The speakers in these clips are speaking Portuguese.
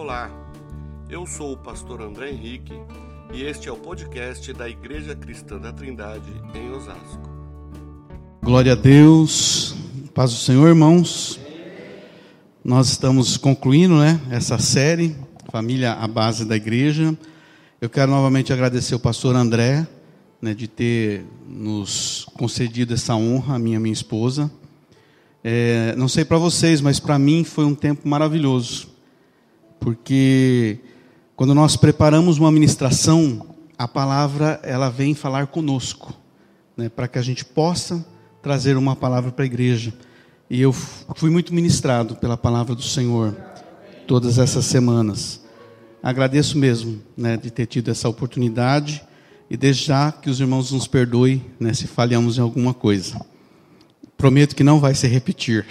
Olá, eu sou o pastor André Henrique e este é o podcast da Igreja Cristã da Trindade em Osasco. Glória a Deus, paz do Senhor, irmãos. Nós estamos concluindo, né, essa série Família à base da igreja. Eu quero novamente agradecer o pastor André, né, de ter nos concedido essa honra, a minha minha esposa. É, não sei para vocês, mas para mim foi um tempo maravilhoso, porque quando nós preparamos uma ministração, a palavra ela vem falar conosco, né, para que a gente possa trazer uma palavra para a igreja. E eu fui muito ministrado pela palavra do Senhor todas essas semanas. Agradeço mesmo né, de ter tido essa oportunidade e desde já que os irmãos nos perdoem né, se falhamos em alguma coisa. Prometo que não vai se repetir.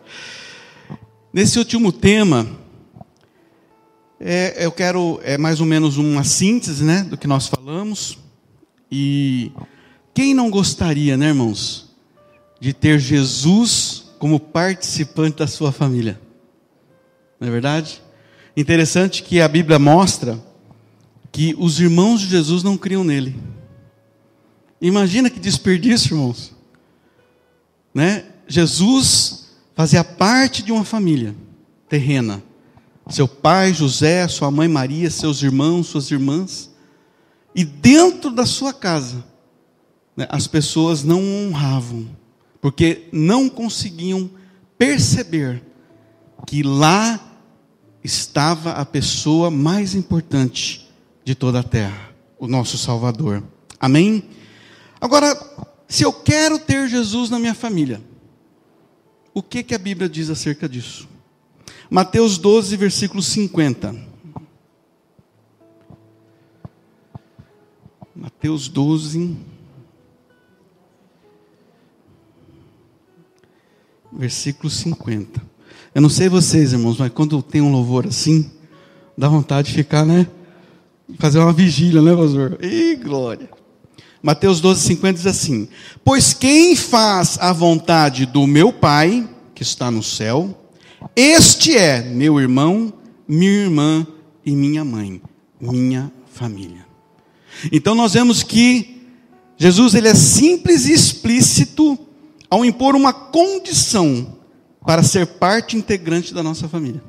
Nesse último tema, é, eu quero é mais ou menos uma síntese, né, do que nós falamos. E quem não gostaria, né, irmãos, de ter Jesus como participante da sua família? Não é verdade? Interessante que a Bíblia mostra que os irmãos de Jesus não criam nele. Imagina que desperdício, irmãos. Né? Jesus fazia parte de uma família terrena. Seu pai José, sua mãe Maria, seus irmãos, suas irmãs. E dentro da sua casa, né, as pessoas não honravam, porque não conseguiam perceber que lá estava a pessoa mais importante de toda a terra, o nosso Salvador. Amém? Agora, se eu quero ter Jesus na minha família, o que, que a Bíblia diz acerca disso? Mateus 12, versículo 50. Mateus 12, versículo 50. Eu não sei vocês, irmãos, mas quando tem um louvor assim, dá vontade de ficar, né? Fazer uma vigília, né, pastor? Ih, glória. Mateus 12, 50 diz assim: Pois quem faz a vontade do meu Pai, que está no céu, este é meu irmão, minha irmã e minha mãe, minha família. Então nós vemos que Jesus ele é simples e explícito ao impor uma condição para ser parte integrante da nossa família.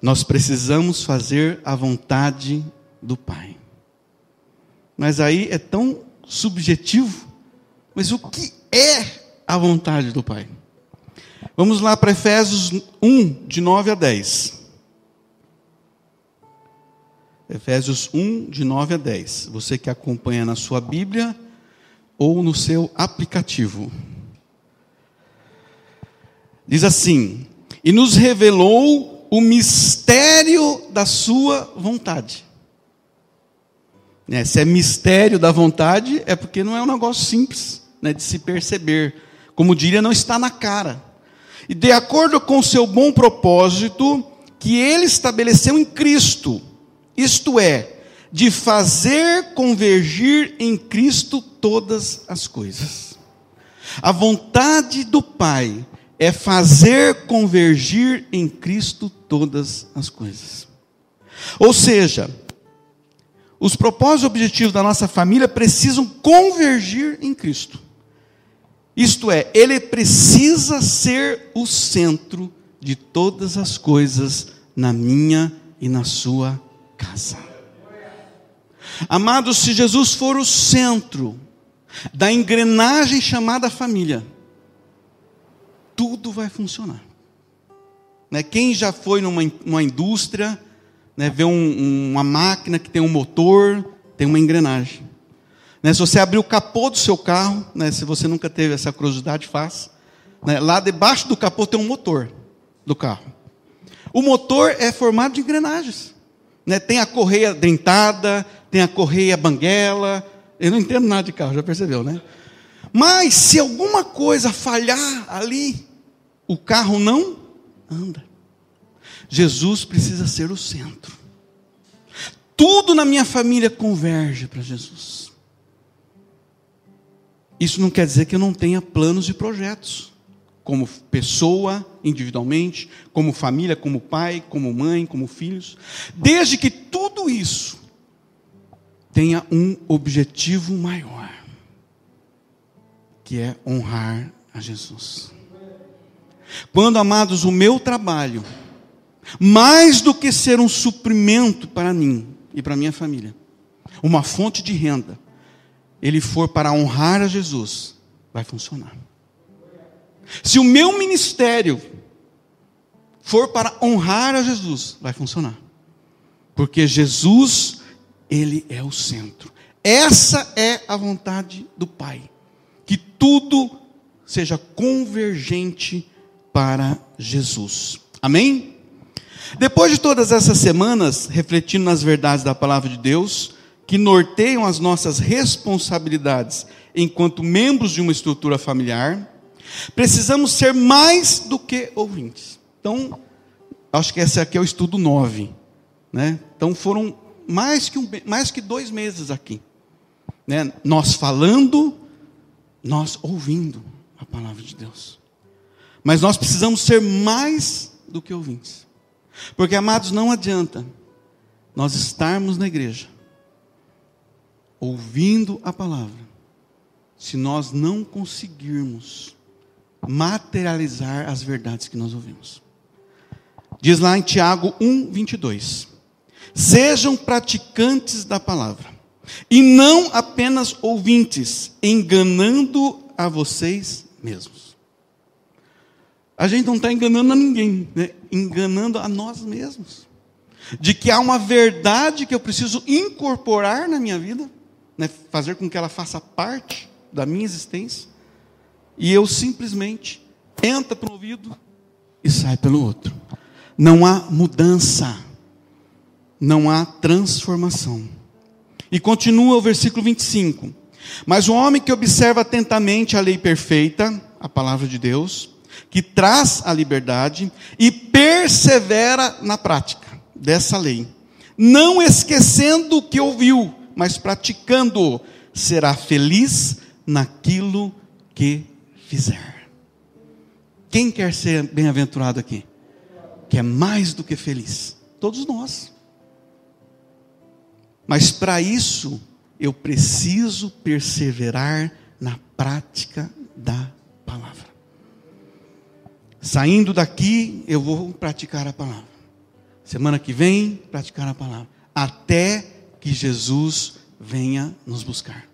Nós precisamos fazer a vontade do Pai. Mas aí é tão subjetivo. Mas o que é a vontade do Pai? Vamos lá para Efésios 1, de 9 a 10. Efésios 1, de 9 a 10. Você que acompanha na sua Bíblia ou no seu aplicativo. Diz assim: E nos revelou o mistério da sua vontade. Né, se é mistério da vontade, é porque não é um negócio simples né, de se perceber. Como diria, não está na cara. E de acordo com o seu bom propósito, que ele estabeleceu em Cristo, isto é, de fazer convergir em Cristo todas as coisas. A vontade do Pai é fazer convergir em Cristo todas as coisas. Ou seja, os propósitos e objetivos da nossa família precisam convergir em Cristo. Isto é, ele precisa ser o centro de todas as coisas na minha e na sua casa. Amados, se Jesus for o centro da engrenagem chamada família, tudo vai funcionar. Né? Quem já foi numa, numa indústria, né, vê um, uma máquina que tem um motor, tem uma engrenagem. Né, se você abrir o capô do seu carro, né, se você nunca teve essa curiosidade, faça. Né, lá debaixo do capô tem um motor do carro. O motor é formado de engrenagens. Né, tem a correia dentada, tem a correia banguela. Eu não entendo nada de carro, já percebeu, né? Mas se alguma coisa falhar ali, o carro não anda. Jesus precisa ser o centro. Tudo na minha família converge para Jesus. Isso não quer dizer que eu não tenha planos e projetos. como pessoa, individualmente, como família, como pai, como mãe, como filhos, desde que tudo isso tenha um objetivo maior, que é honrar a Jesus. Quando, amados, o meu trabalho, mais do que ser um suprimento para mim e para minha família, uma fonte de renda, ele for para honrar a Jesus, vai funcionar. Se o meu ministério for para honrar a Jesus, vai funcionar. Porque Jesus, ele é o centro. Essa é a vontade do Pai. Que tudo seja convergente para Jesus. Amém? Depois de todas essas semanas refletindo nas verdades da palavra de Deus, que norteiam as nossas responsabilidades enquanto membros de uma estrutura familiar, precisamos ser mais do que ouvintes. Então, acho que esse aqui é o estudo 9. Né? Então, foram mais que, um, mais que dois meses aqui. Né? Nós falando, nós ouvindo a palavra de Deus. Mas nós precisamos ser mais do que ouvintes. Porque, amados, não adianta nós estarmos na igreja, ouvindo a palavra, se nós não conseguirmos materializar as verdades que nós ouvimos. Diz lá em Tiago 1, 22. Sejam praticantes da palavra, e não apenas ouvintes, enganando a vocês mesmos. A gente não está enganando a ninguém, né? enganando a nós mesmos. De que há uma verdade que eu preciso incorporar na minha vida, né? fazer com que ela faça parte da minha existência, e eu simplesmente entra para um ouvido e sai pelo outro. Não há mudança, não há transformação. E continua o versículo 25. Mas o homem que observa atentamente a lei perfeita, a palavra de Deus, que traz a liberdade e persevera na prática dessa lei, não esquecendo o que ouviu, mas praticando, será feliz naquilo que fizer. Quem quer ser bem-aventurado aqui? Que é mais do que feliz. Todos nós. Mas para isso, eu preciso perseverar na prática da palavra. Saindo daqui, eu vou praticar a palavra. Semana que vem, praticar a palavra. Até que Jesus venha nos buscar.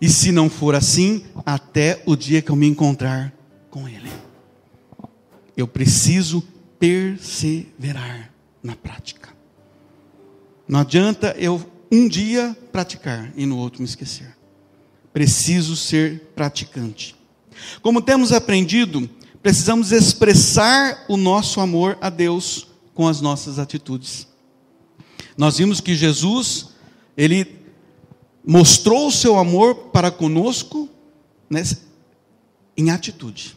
E se não for assim, até o dia que eu me encontrar com Ele. Eu preciso perseverar na prática. Não adianta eu um dia praticar e no outro me esquecer. Preciso ser praticante. Como temos aprendido, precisamos expressar o nosso amor a Deus com as nossas atitudes. Nós vimos que Jesus, ele mostrou o seu amor para conosco né, em atitude.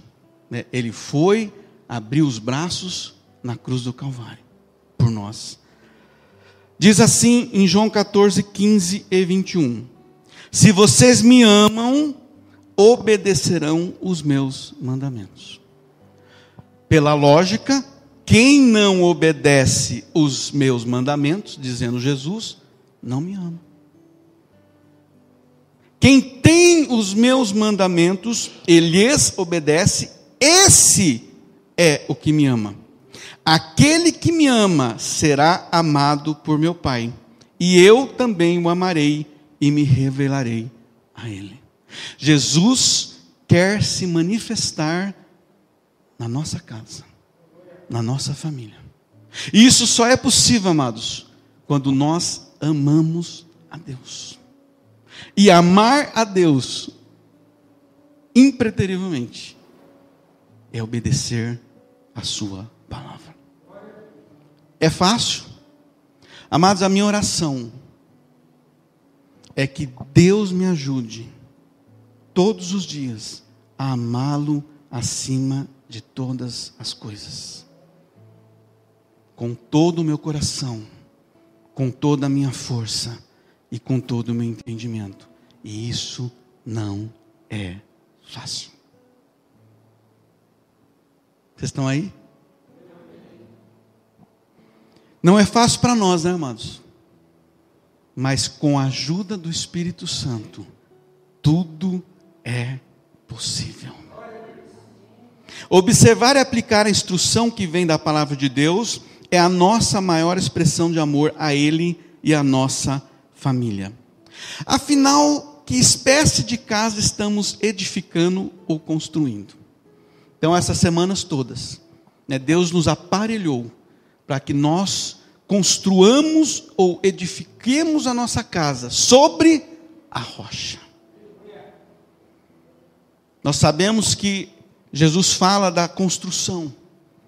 Né? Ele foi, abriu os braços na cruz do Calvário por nós. Diz assim em João 14, 15 e 21. Se vocês me amam, obedecerão os meus mandamentos. Pela lógica, quem não obedece os meus mandamentos, dizendo Jesus, não me ama. Quem tem os meus mandamentos e lhes obedece, esse é o que me ama. Aquele que me ama será amado por meu Pai, e eu também o amarei e me revelarei a ele. Jesus quer se manifestar na nossa casa, na nossa família. E isso só é possível, amados, quando nós amamos a Deus. E amar a Deus impreterivelmente é obedecer a Sua palavra. É fácil? Amados, a minha oração é que Deus me ajude todos os dias a amá-lo acima de todas as coisas. Com todo o meu coração, com toda a minha força e com todo o meu entendimento. E isso não é fácil. Vocês estão aí? Não é fácil para nós, né, amados? Mas com a ajuda do Espírito Santo, tudo é possível. Observar e aplicar a instrução que vem da palavra de Deus é a nossa maior expressão de amor a Ele e a nossa família. Afinal, que espécie de casa estamos edificando ou construindo? Então, essas semanas todas, né, Deus nos aparelhou para que nós construamos ou edifiquemos a nossa casa sobre a rocha. Nós sabemos que Jesus fala da construção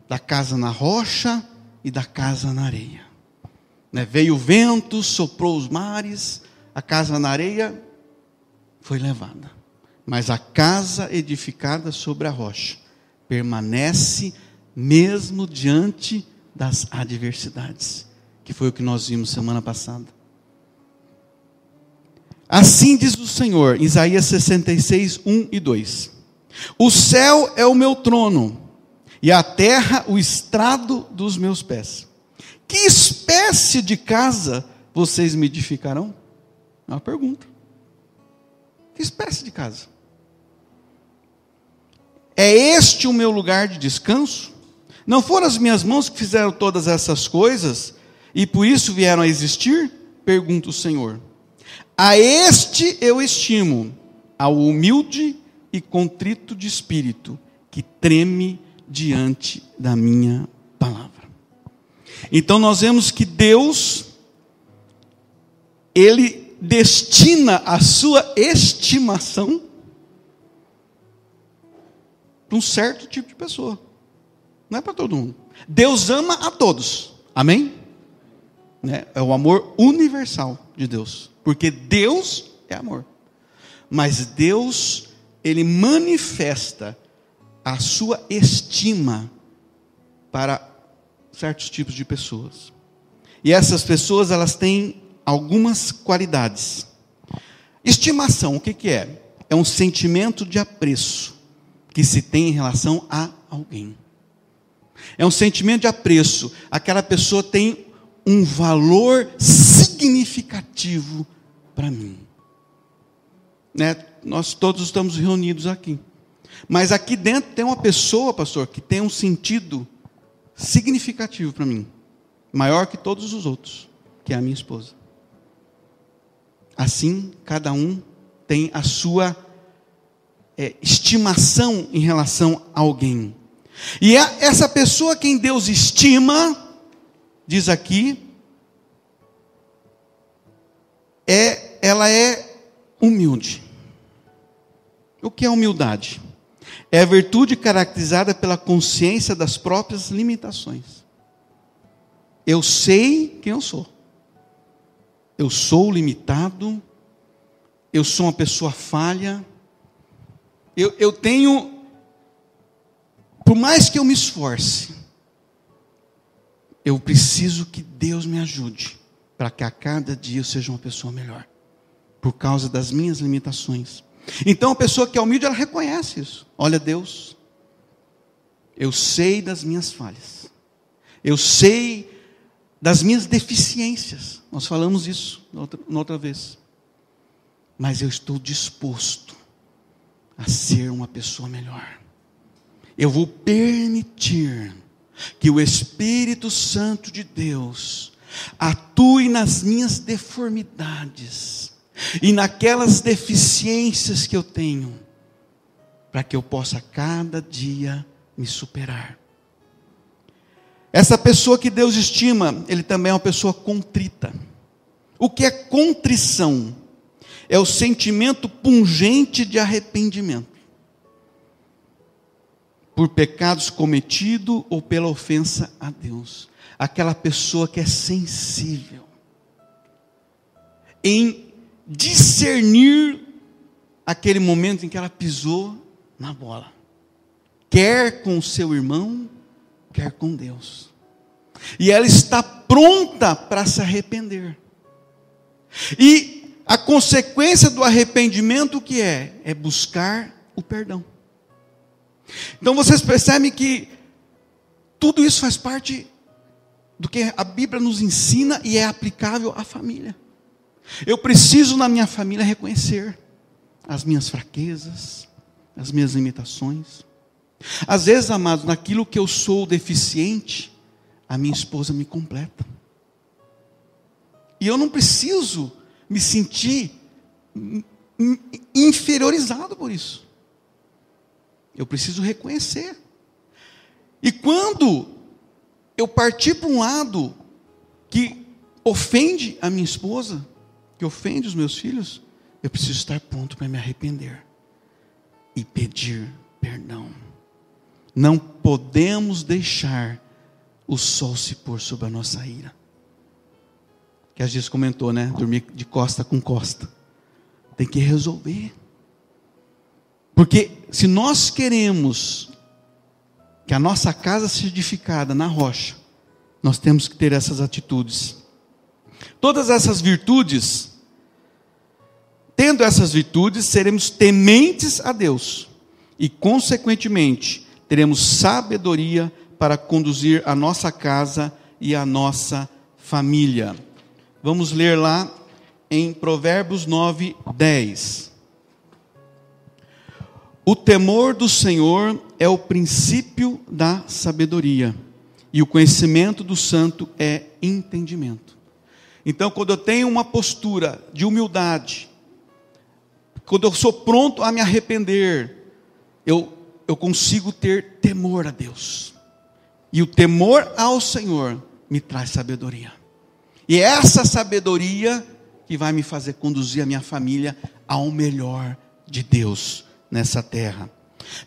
da casa na rocha e da casa na areia. Né? Veio o vento, soprou os mares, a casa na areia foi levada. Mas a casa edificada sobre a rocha permanece mesmo diante das adversidades, que foi o que nós vimos semana passada. Assim diz o Senhor, Isaías 66, 1 e 2: O céu é o meu trono, e a terra o estrado dos meus pés. Que espécie de casa vocês me edificarão? É uma pergunta. Que espécie de casa? É este o meu lugar de descanso? Não foram as minhas mãos que fizeram todas essas coisas e por isso vieram a existir? Pergunta o Senhor. A este eu estimo, ao humilde e contrito de espírito, que treme diante da minha palavra. Então nós vemos que Deus, Ele destina a sua estimação para um certo tipo de pessoa. Não é para todo mundo. Deus ama a todos. Amém? Né? É o amor universal de Deus. Porque Deus é amor. Mas Deus, Ele manifesta a sua estima para certos tipos de pessoas. E essas pessoas, elas têm algumas qualidades. Estimação, o que, que é? É um sentimento de apreço que se tem em relação a alguém. É um sentimento de apreço. Aquela pessoa tem um valor significativo para mim. Né? Nós todos estamos reunidos aqui. Mas aqui dentro tem uma pessoa, pastor, que tem um sentido significativo para mim, maior que todos os outros, que é a minha esposa. Assim, cada um tem a sua é, estimação em relação a alguém. E é essa pessoa quem Deus estima, diz aqui, é, ela é humilde. O que é humildade? É a virtude caracterizada pela consciência das próprias limitações. Eu sei quem eu sou. Eu sou limitado. Eu sou uma pessoa falha. Eu, eu tenho. Por mais que eu me esforce, eu preciso que Deus me ajude para que a cada dia eu seja uma pessoa melhor, por causa das minhas limitações. Então a pessoa que é humilde, ela reconhece isso. Olha, Deus, eu sei das minhas falhas, eu sei das minhas deficiências. Nós falamos isso outra, outra vez. Mas eu estou disposto a ser uma pessoa melhor. Eu vou permitir que o Espírito Santo de Deus atue nas minhas deformidades e naquelas deficiências que eu tenho, para que eu possa cada dia me superar. Essa pessoa que Deus estima, ele também é uma pessoa contrita. O que é contrição? É o sentimento pungente de arrependimento por pecados cometidos ou pela ofensa a Deus. Aquela pessoa que é sensível em discernir aquele momento em que ela pisou na bola, quer com o seu irmão, quer com Deus. E ela está pronta para se arrepender. E a consequência do arrependimento o que é? É buscar o perdão. Então vocês percebem que Tudo isso faz parte do que a Bíblia nos ensina e é aplicável à família. Eu preciso na minha família reconhecer as minhas fraquezas, as minhas limitações. Às vezes, amados, naquilo que eu sou deficiente, a minha esposa me completa. E eu não preciso me sentir inferiorizado por isso. Eu preciso reconhecer. E quando eu partir para um lado que ofende a minha esposa, que ofende os meus filhos, eu preciso estar pronto para me arrepender e pedir perdão. Não podemos deixar o sol se pôr sobre a nossa ira. Que a gente comentou, né? Dormir de costa com costa. Tem que resolver. Porque se nós queremos que a nossa casa seja edificada na rocha, nós temos que ter essas atitudes. Todas essas virtudes, tendo essas virtudes, seremos tementes a Deus e, consequentemente, teremos sabedoria para conduzir a nossa casa e a nossa família. Vamos ler lá em Provérbios 9, 10. O temor do Senhor é o princípio da sabedoria, e o conhecimento do santo é entendimento. Então, quando eu tenho uma postura de humildade, quando eu sou pronto a me arrepender, eu, eu consigo ter temor a Deus. E o temor ao Senhor me traz sabedoria. E é essa sabedoria que vai me fazer conduzir a minha família ao melhor de Deus nessa terra.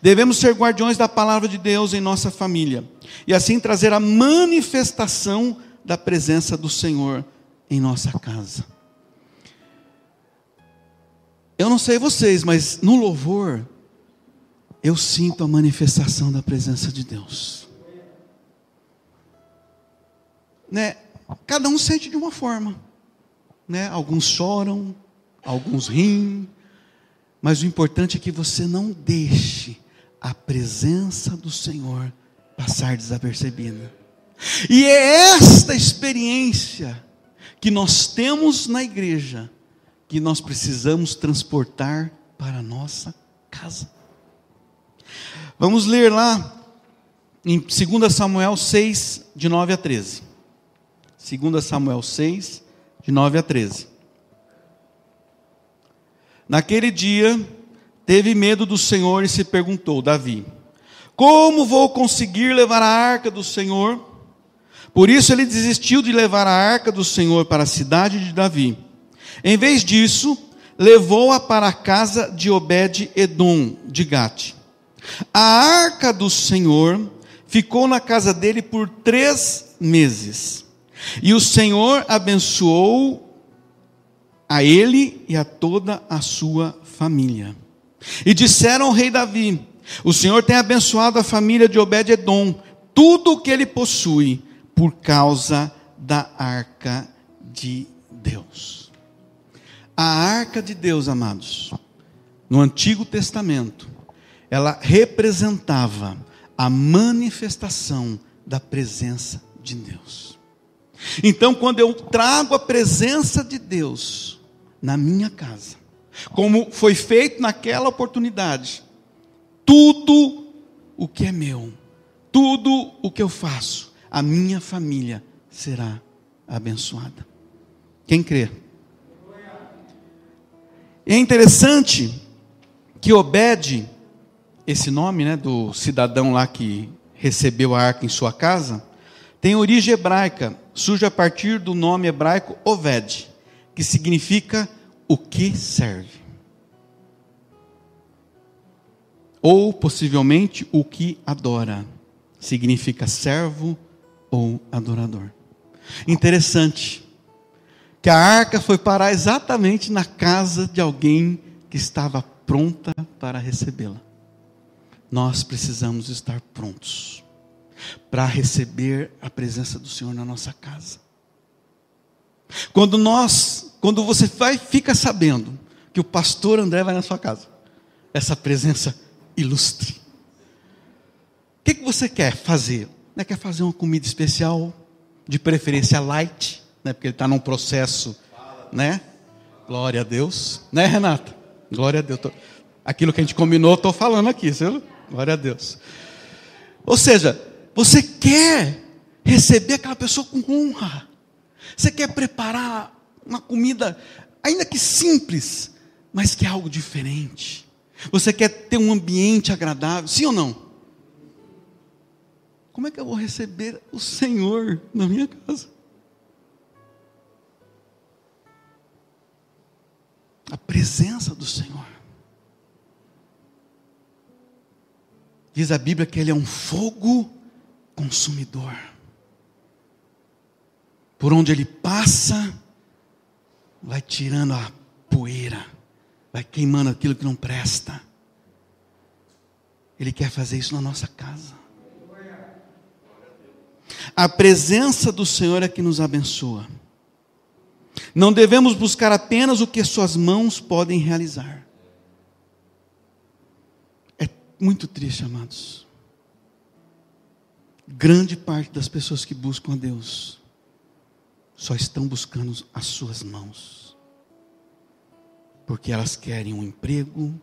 Devemos ser guardiões da palavra de Deus em nossa família e assim trazer a manifestação da presença do Senhor em nossa casa. Eu não sei vocês, mas no louvor eu sinto a manifestação da presença de Deus. Né? Cada um sente de uma forma. Né? Alguns choram, alguns riem, mas o importante é que você não deixe a presença do Senhor passar desapercebida. E é esta experiência que nós temos na igreja que nós precisamos transportar para a nossa casa. Vamos ler lá em 2 Samuel 6, de 9 a 13. 2 Samuel 6, de 9 a 13. Naquele dia, teve medo do Senhor e se perguntou: Davi, como vou conseguir levar a arca do Senhor? Por isso ele desistiu de levar a arca do Senhor para a cidade de Davi. Em vez disso, levou-a para a casa de Obed-Edom de Gate. A arca do Senhor ficou na casa dele por três meses. E o Senhor abençoou a ele e a toda a sua família. E disseram ao rei Davi: O Senhor tem abençoado a família de Obed-edom, tudo o que ele possui, por causa da arca de Deus. A arca de Deus, amados, no Antigo Testamento, ela representava a manifestação da presença de Deus. Então, quando eu trago a presença de Deus, na minha casa, como foi feito naquela oportunidade, tudo o que é meu, tudo o que eu faço, a minha família será abençoada. Quem crê? É interessante que Obed, esse nome né, do cidadão lá que recebeu a arca em sua casa, tem origem hebraica, surge a partir do nome hebraico Oved que significa o que serve. Ou possivelmente o que adora, significa servo ou adorador. Interessante que a arca foi parar exatamente na casa de alguém que estava pronta para recebê-la. Nós precisamos estar prontos para receber a presença do Senhor na nossa casa. Quando nós, quando você vai, fica sabendo que o pastor André vai na sua casa, essa presença ilustre. O que, que você quer fazer? Né, quer fazer uma comida especial, de preferência light, né, porque ele está num processo, né? Glória a Deus, né, Renata? Glória a Deus. Aquilo que a gente combinou, estou falando aqui, viu? Glória a Deus. Ou seja, você quer receber aquela pessoa com honra. Você quer preparar uma comida, ainda que simples, mas que é algo diferente. Você quer ter um ambiente agradável, sim ou não? Como é que eu vou receber o Senhor na minha casa? A presença do Senhor. Diz a Bíblia que Ele é um fogo consumidor. Por onde Ele passa, vai tirando a poeira, vai queimando aquilo que não presta. Ele quer fazer isso na nossa casa. A presença do Senhor é que nos abençoa. Não devemos buscar apenas o que Suas mãos podem realizar. É muito triste, amados. Grande parte das pessoas que buscam a Deus só estão buscando as Suas mãos. Porque elas querem um emprego,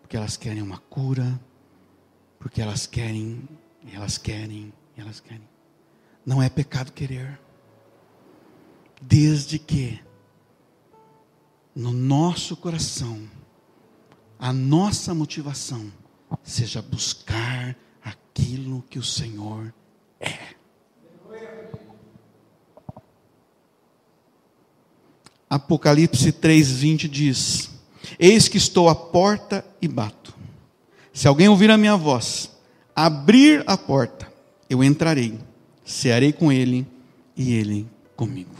porque elas querem uma cura, porque elas querem, elas querem, elas querem. Não é pecado querer. Desde que no nosso coração a nossa motivação seja buscar aquilo que o Senhor é. Apocalipse 3:20 diz: Eis que estou à porta e bato. Se alguém ouvir a minha voz, abrir a porta, eu entrarei cearei com ele e ele comigo.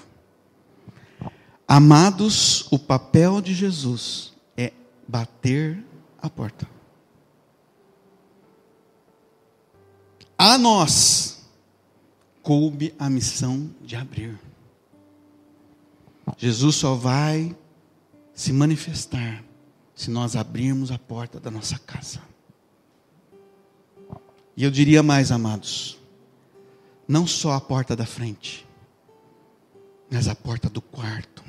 Amados, o papel de Jesus é bater a porta. A nós coube a missão de abrir. Jesus só vai se manifestar se nós abrirmos a porta da nossa casa. E eu diria mais, amados, não só a porta da frente, mas a porta do quarto,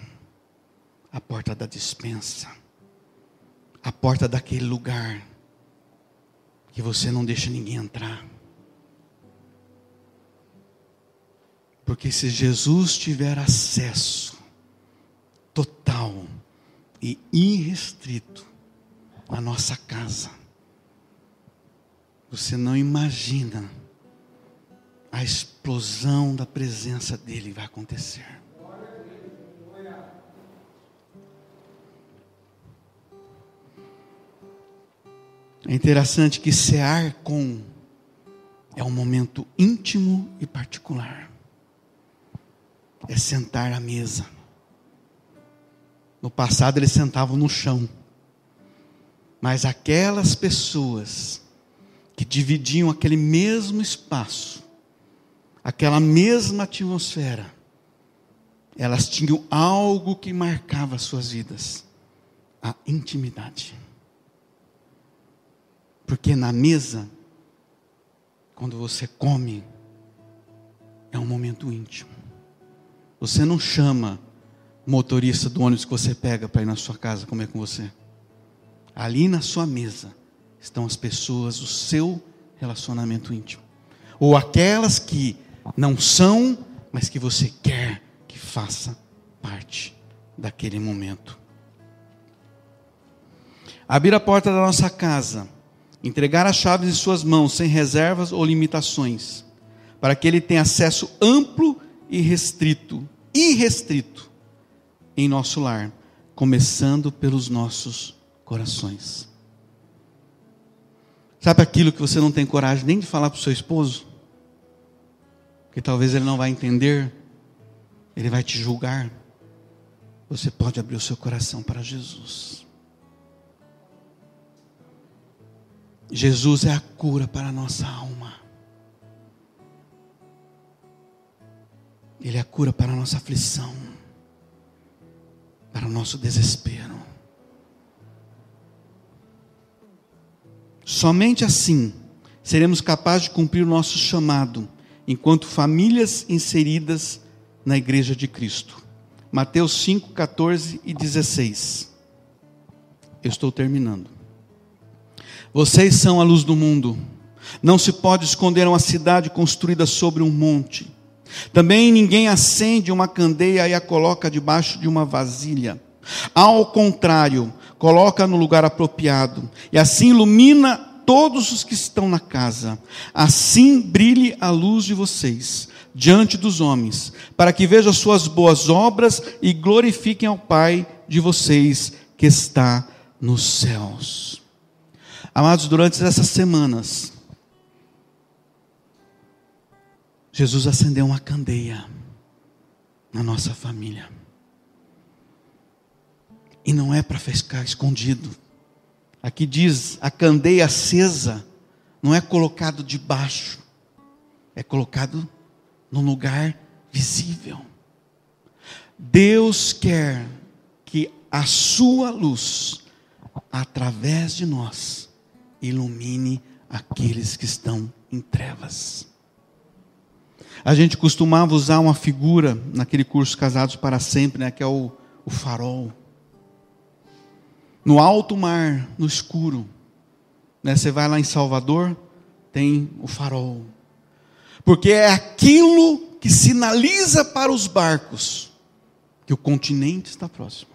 a porta da dispensa, a porta daquele lugar que você não deixa ninguém entrar. Porque se Jesus tiver acesso total e irrestrito à nossa casa, você não imagina a explosão da presença dele vai acontecer. É interessante que cear com é um momento íntimo e particular. É sentar à mesa. No passado eles sentavam no chão. Mas aquelas pessoas que dividiam aquele mesmo espaço aquela mesma atmosfera, elas tinham algo que marcava as suas vidas: a intimidade. Porque na mesa, quando você come, é um momento íntimo. Você não chama o motorista do ônibus que você pega para ir na sua casa comer com você. Ali na sua mesa estão as pessoas, o seu relacionamento íntimo. Ou aquelas que não são, mas que você quer que faça parte daquele momento. Abrir a porta da nossa casa, entregar as chaves em suas mãos, sem reservas ou limitações, para que ele tenha acesso amplo e restrito, irrestrito, em nosso lar, começando pelos nossos corações. Sabe aquilo que você não tem coragem nem de falar para o seu esposo? Que talvez ele não vai entender, ele vai te julgar. Você pode abrir o seu coração para Jesus. Jesus é a cura para a nossa alma. Ele é a cura para a nossa aflição, para o nosso desespero. Somente assim seremos capazes de cumprir o nosso chamado enquanto famílias inseridas na igreja de Cristo. Mateus 5, 14 e 16. Eu estou terminando. Vocês são a luz do mundo. Não se pode esconder uma cidade construída sobre um monte. Também ninguém acende uma candeia e a coloca debaixo de uma vasilha. Ao contrário, coloca no lugar apropriado, e assim ilumina todos os que estão na casa. Assim brilhe a luz de vocês diante dos homens, para que vejam suas boas obras e glorifiquem ao Pai de vocês que está nos céus. Amados, durante essas semanas, Jesus acendeu uma candeia na nossa família. E não é para ficar escondido. Aqui diz: a candeia acesa não é colocado debaixo, é colocado num lugar visível. Deus quer que a sua luz, através de nós, ilumine aqueles que estão em trevas. A gente costumava usar uma figura naquele curso Casados para Sempre, né, que é o, o farol. No alto mar, no escuro, né, você vai lá em Salvador, tem o farol. Porque é aquilo que sinaliza para os barcos que o continente está próximo.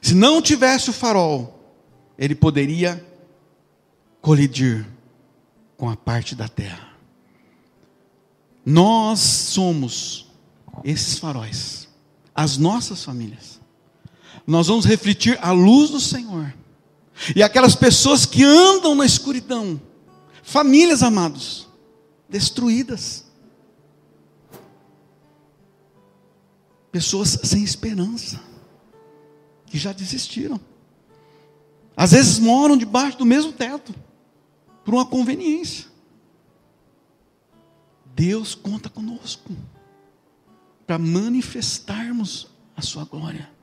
Se não tivesse o farol, ele poderia colidir com a parte da terra. Nós somos esses faróis, as nossas famílias. Nós vamos refletir a luz do Senhor. E aquelas pessoas que andam na escuridão, famílias amados, destruídas. Pessoas sem esperança, que já desistiram. Às vezes moram debaixo do mesmo teto, por uma conveniência. Deus conta conosco para manifestarmos a sua glória.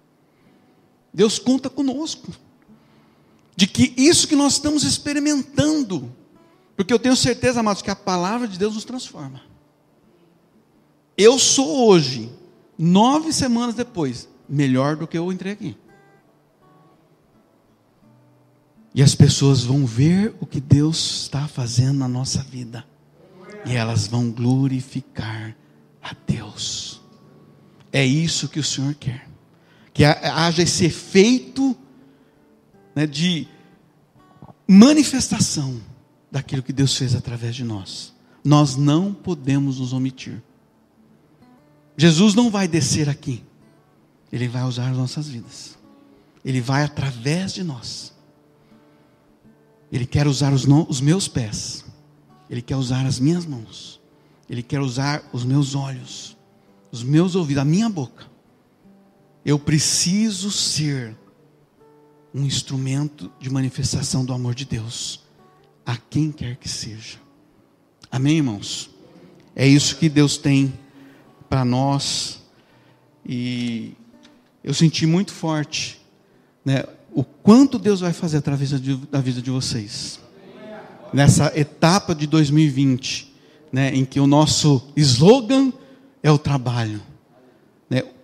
Deus conta conosco de que isso que nós estamos experimentando, porque eu tenho certeza, amados, que a palavra de Deus nos transforma. Eu sou hoje, nove semanas depois, melhor do que eu entrei aqui. E as pessoas vão ver o que Deus está fazendo na nossa vida e elas vão glorificar a Deus. É isso que o Senhor quer. Que haja esse efeito né, de manifestação daquilo que Deus fez através de nós. Nós não podemos nos omitir. Jesus não vai descer aqui, Ele vai usar as nossas vidas, Ele vai através de nós. Ele quer usar os, no, os meus pés ele quer usar as minhas mãos. Ele quer usar os meus olhos, os meus ouvidos, a minha boca. Eu preciso ser um instrumento de manifestação do amor de Deus a quem quer que seja. Amém, irmãos? É isso que Deus tem para nós. E eu senti muito forte né, o quanto Deus vai fazer através da vida de vocês nessa etapa de 2020, né, em que o nosso slogan é o trabalho.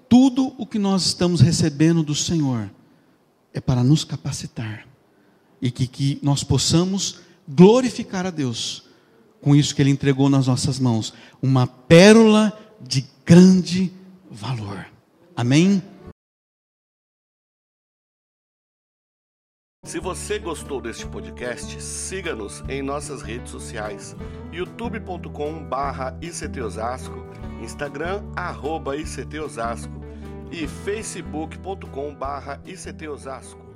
Tudo o que nós estamos recebendo do Senhor é para nos capacitar e que, que nós possamos glorificar a Deus com isso que Ele entregou nas nossas mãos uma pérola de grande valor. Amém? Se você gostou deste podcast, siga-nos em nossas redes sociais: youtube.com/ictosasco, Instagram arroba @ictosasco e facebook.com/ictosasco.